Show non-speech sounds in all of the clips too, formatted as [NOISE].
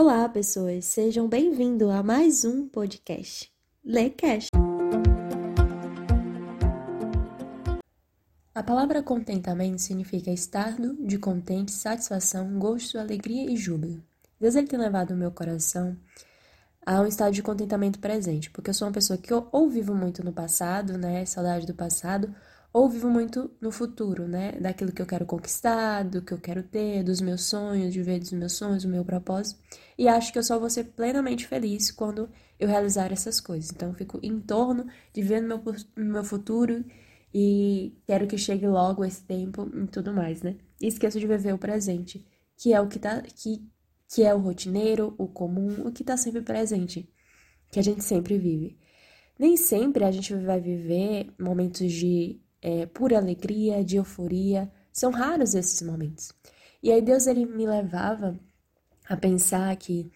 Olá, pessoas, sejam bem-vindos a mais um podcast, LeCast. A palavra contentamento significa estado de contente, satisfação, gosto, alegria e júbilo. Deus ele tem levado o meu coração a um estado de contentamento presente, porque eu sou uma pessoa que ou vivo muito no passado, né, saudade do passado, ou vivo muito no futuro, né, daquilo que eu quero conquistar, do que eu quero ter, dos meus sonhos, de ver dos meus sonhos, do meu propósito, e acho que eu só vou ser plenamente feliz quando eu realizar essas coisas. Então, eu fico em torno de ver no meu, no meu futuro e quero que chegue logo esse tempo e tudo mais, né? E esqueço de viver o presente, que é o que tá que que é o rotineiro, o comum, o que está sempre presente, que a gente sempre vive. Nem sempre a gente vai viver momentos de é, pura alegria, de euforia, são raros esses momentos. E aí Deus ele me levava a pensar que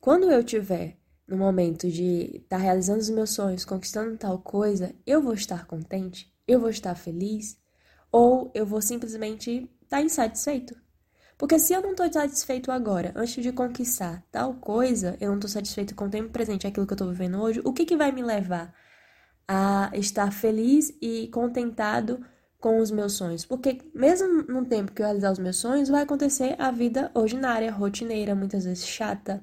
quando eu tiver no momento de estar tá realizando os meus sonhos, conquistando tal coisa, eu vou estar contente, eu vou estar feliz, ou eu vou simplesmente estar tá insatisfeito, porque se eu não estou satisfeito agora, antes de conquistar tal coisa, eu não estou satisfeito com o tempo presente, aquilo que eu estou vivendo hoje, o que, que vai me levar a estar feliz e contentado com os meus sonhos? Porque mesmo no tempo que eu realizar os meus sonhos, vai acontecer a vida ordinária, rotineira, muitas vezes chata,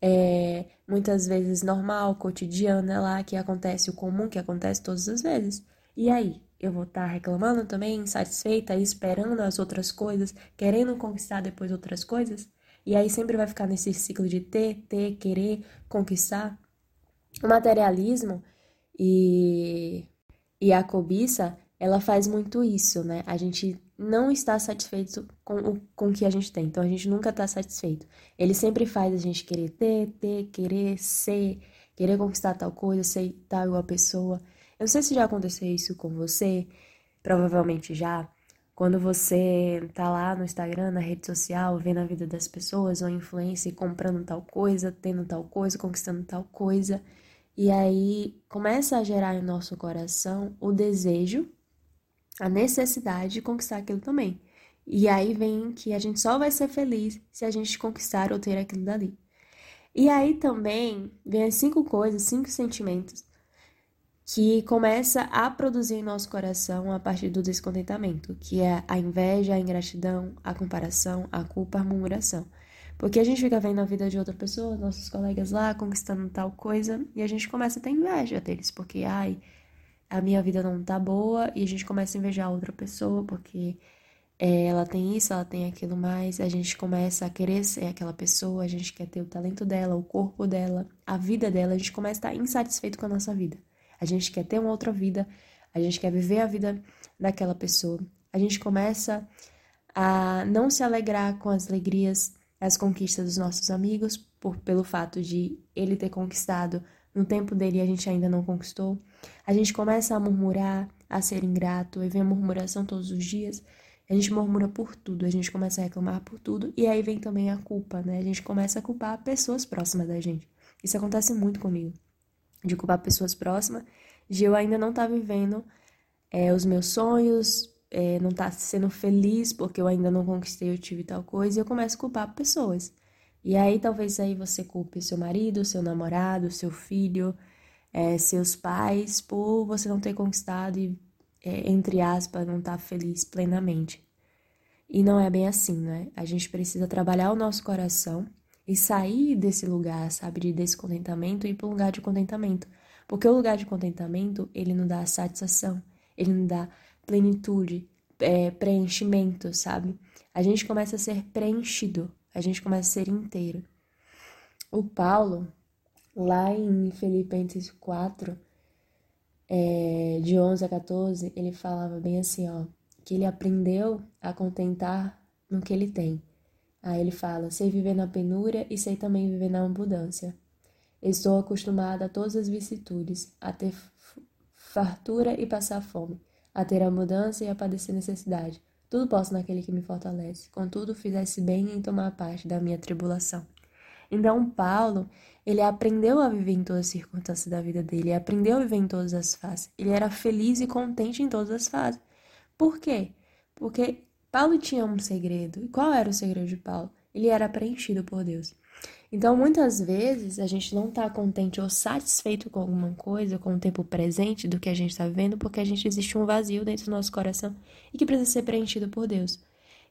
é, muitas vezes normal, cotidiana lá, que acontece o comum, que acontece todas as vezes. E aí? eu vou estar tá reclamando também, insatisfeita, esperando as outras coisas, querendo conquistar depois outras coisas. E aí sempre vai ficar nesse ciclo de ter, ter, querer, conquistar. O materialismo e, e a cobiça, ela faz muito isso, né? A gente não está satisfeito com o com que a gente tem. Então a gente nunca está satisfeito. Ele sempre faz a gente querer ter, ter, querer ser, querer conquistar tal coisa, ser tal igual pessoa. Eu não sei se já aconteceu isso com você, provavelmente já. Quando você tá lá no Instagram, na rede social, vendo a vida das pessoas, ou influência, comprando tal coisa, tendo tal coisa, conquistando tal coisa, e aí começa a gerar em nosso coração o desejo, a necessidade de conquistar aquilo também. E aí vem que a gente só vai ser feliz se a gente conquistar ou ter aquilo dali. E aí também vem as cinco coisas, cinco sentimentos que começa a produzir em nosso coração a partir do descontentamento, que é a inveja, a ingratidão, a comparação, a culpa, a murmuração. Porque a gente fica vendo a vida de outra pessoa, nossos colegas lá conquistando tal coisa, e a gente começa a ter inveja deles, porque ai, a minha vida não tá boa, e a gente começa a invejar outra pessoa, porque é, ela tem isso, ela tem aquilo mais, a gente começa a querer ser aquela pessoa, a gente quer ter o talento dela, o corpo dela, a vida dela, a gente começa a estar insatisfeito com a nossa vida a gente quer ter uma outra vida, a gente quer viver a vida daquela pessoa. A gente começa a não se alegrar com as alegrias, as conquistas dos nossos amigos, por, pelo fato de ele ter conquistado no tempo dele e a gente ainda não conquistou. A gente começa a murmurar, a ser ingrato, e vem a murmuração todos os dias. A gente murmura por tudo, a gente começa a reclamar por tudo, e aí vem também a culpa, né? A gente começa a culpar pessoas próximas da gente. Isso acontece muito comigo de culpar pessoas próximas, de eu ainda não estar tá vivendo é, os meus sonhos, é, não tá sendo feliz porque eu ainda não conquistei, eu tive tal coisa, e eu começo a culpar pessoas. E aí talvez aí você culpe seu marido, seu namorado, seu filho, é, seus pais, por você não ter conquistado e, é, entre aspas, não estar tá feliz plenamente. E não é bem assim, né? A gente precisa trabalhar o nosso coração e sair desse lugar, sabe, de descontentamento e ir para um lugar de contentamento. Porque o lugar de contentamento, ele não dá satisfação, ele não dá plenitude, é, preenchimento, sabe? A gente começa a ser preenchido, a gente começa a ser inteiro. O Paulo, lá em Filipenses 4, é, de 11 a 14, ele falava bem assim, ó, que ele aprendeu a contentar no que ele tem Aí ele fala: sei viver na penúria e sei também viver na abundância. Estou acostumada a todas as vicissitudes, a ter fartura e passar fome, a ter abundância e a padecer necessidade. Tudo posso naquele que me fortalece. Contudo, fizesse bem em tomar parte da minha tribulação. Então, Paulo, ele aprendeu a viver em todas as circunstâncias da vida dele, ele aprendeu a viver em todas as fases. Ele era feliz e contente em todas as fases. Por quê? Porque Paulo tinha um segredo. E qual era o segredo de Paulo? Ele era preenchido por Deus. Então, muitas vezes, a gente não está contente ou satisfeito com alguma coisa, com o tempo presente do que a gente está vivendo, porque a gente existe um vazio dentro do nosso coração e que precisa ser preenchido por Deus.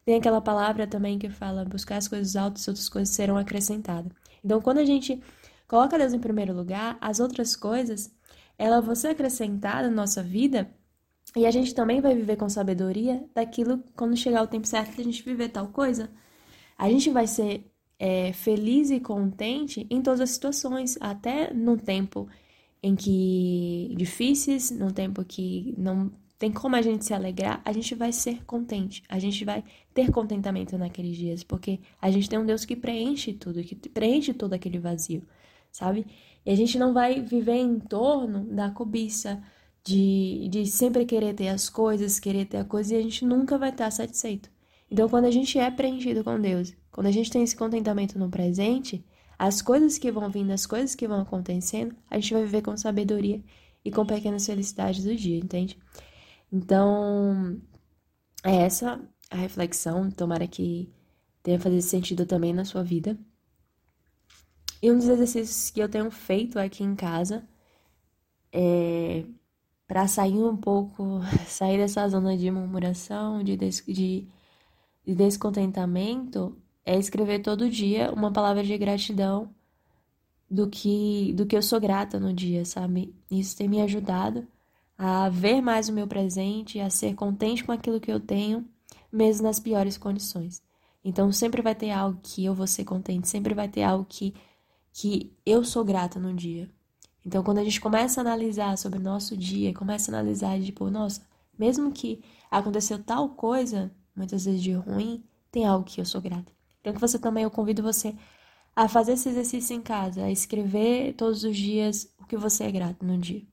Tem aquela palavra também que fala: buscar as coisas altas, outras coisas serão acrescentadas. Então, quando a gente coloca Deus em primeiro lugar, as outras coisas, elas vão ser acrescentadas na nossa vida e a gente também vai viver com sabedoria daquilo quando chegar o tempo certo de a gente viver tal coisa. A gente vai ser é, feliz e contente em todas as situações, até no tempo em que difíceis, no tempo que não tem como a gente se alegrar, a gente vai ser contente, a gente vai ter contentamento naqueles dias, porque a gente tem um Deus que preenche tudo, que preenche todo aquele vazio, sabe? E a gente não vai viver em torno da cobiça, de, de sempre querer ter as coisas, querer ter a coisa, e a gente nunca vai estar satisfeito. Então, quando a gente é preenchido com Deus, quando a gente tem esse contentamento no presente, as coisas que vão vindo, as coisas que vão acontecendo, a gente vai viver com sabedoria e com pequenas felicidades do dia, entende? Então, é essa a reflexão. Tomara que tenha fazer sentido também na sua vida. E um dos exercícios que eu tenho feito aqui em casa é para sair um pouco, [LAUGHS] sair dessa zona de murmuração, de, de de descontentamento é escrever todo dia uma palavra de gratidão do que do que eu sou grata no dia, sabe? Isso tem me ajudado a ver mais o meu presente, a ser contente com aquilo que eu tenho, mesmo nas piores condições. Então sempre vai ter algo que eu vou ser contente, sempre vai ter algo que que eu sou grata no dia. Então quando a gente começa a analisar sobre o nosso dia, começa a analisar tipo, nossa, mesmo que aconteceu tal coisa, muitas vezes de ruim, tem algo que eu sou grata. Então que você também, eu convido você a fazer esse exercício em casa, a escrever todos os dias o que você é grato no dia.